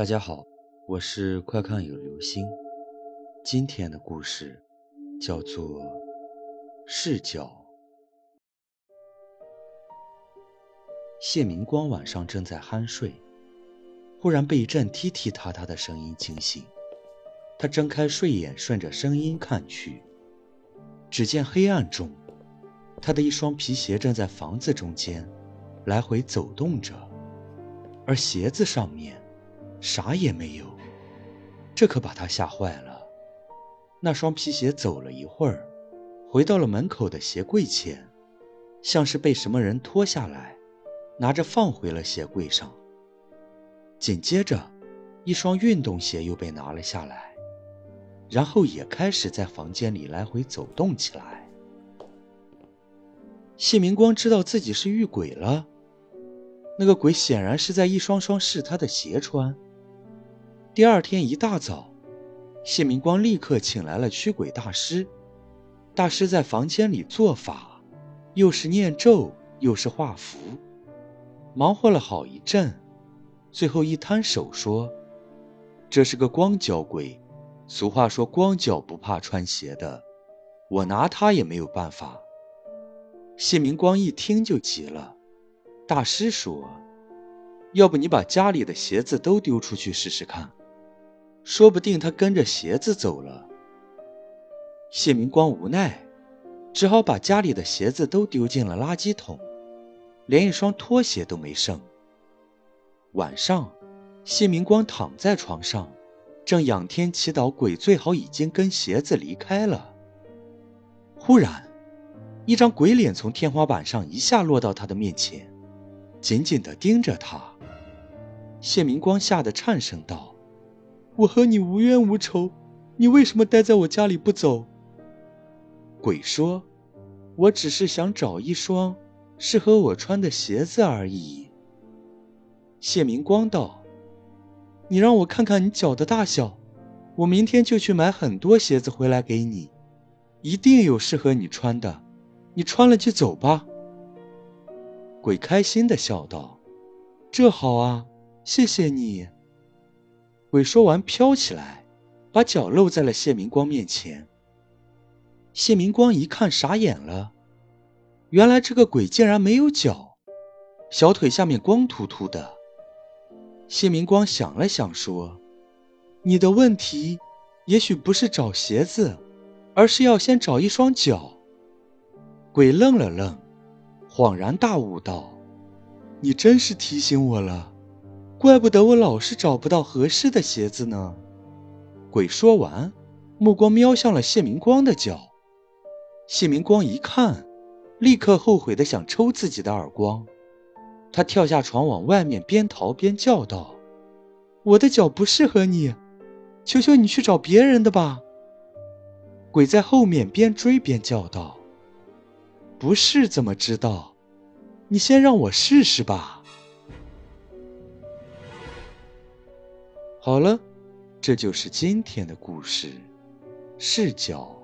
大家好，我是快看有流星。今天的故事叫做《视角》。谢明光晚上正在酣睡，忽然被一阵踢踢踏踏的声音惊醒。他睁开睡眼，顺着声音看去，只见黑暗中，他的一双皮鞋正在房子中间来回走动着，而鞋子上面啥也没有。这可把他吓坏了。那双皮鞋走了一会儿，回到了门口的鞋柜前，像是被什么人拖下来，拿着放回了鞋柜上。紧接着，一双运动鞋又被拿了下来。然后也开始在房间里来回走动起来。谢明光知道自己是遇鬼了，那个鬼显然是在一双双试他的鞋穿。第二天一大早，谢明光立刻请来了驱鬼大师。大师在房间里做法，又是念咒，又是画符，忙活了好一阵，最后一摊手说：“这是个光脚鬼。”俗话说：“光脚不怕穿鞋的。”我拿他也没有办法。谢明光一听就急了。大师说：“要不你把家里的鞋子都丢出去试试看，说不定他跟着鞋子走了。”谢明光无奈，只好把家里的鞋子都丢进了垃圾桶，连一双拖鞋都没剩。晚上，谢明光躺在床上。正仰天祈祷鬼最好已经跟鞋子离开了。忽然，一张鬼脸从天花板上一下落到他的面前，紧紧地盯着他。谢明光吓得颤声道：“我和你无冤无仇，你为什么待在我家里不走？”鬼说：“我只是想找一双适合我穿的鞋子而已。”谢明光道。你让我看看你脚的大小，我明天就去买很多鞋子回来给你，一定有适合你穿的，你穿了就走吧。鬼开心的笑道：“这好啊，谢谢你。”鬼说完飘起来，把脚露在了谢明光面前。谢明光一看傻眼了，原来这个鬼竟然没有脚，小腿下面光秃秃的。谢明光想了想，说：“你的问题，也许不是找鞋子，而是要先找一双脚。”鬼愣了愣，恍然大悟道：“你真是提醒我了，怪不得我老是找不到合适的鞋子呢。”鬼说完，目光瞄向了谢明光的脚。谢明光一看，立刻后悔的想抽自己的耳光。他跳下床，往外面边逃边叫道：“我的脚不适合你，求求你去找别人的吧。”鬼在后面边追边叫道：“不是怎么知道？你先让我试试吧。”好了，这就是今天的故事，视角。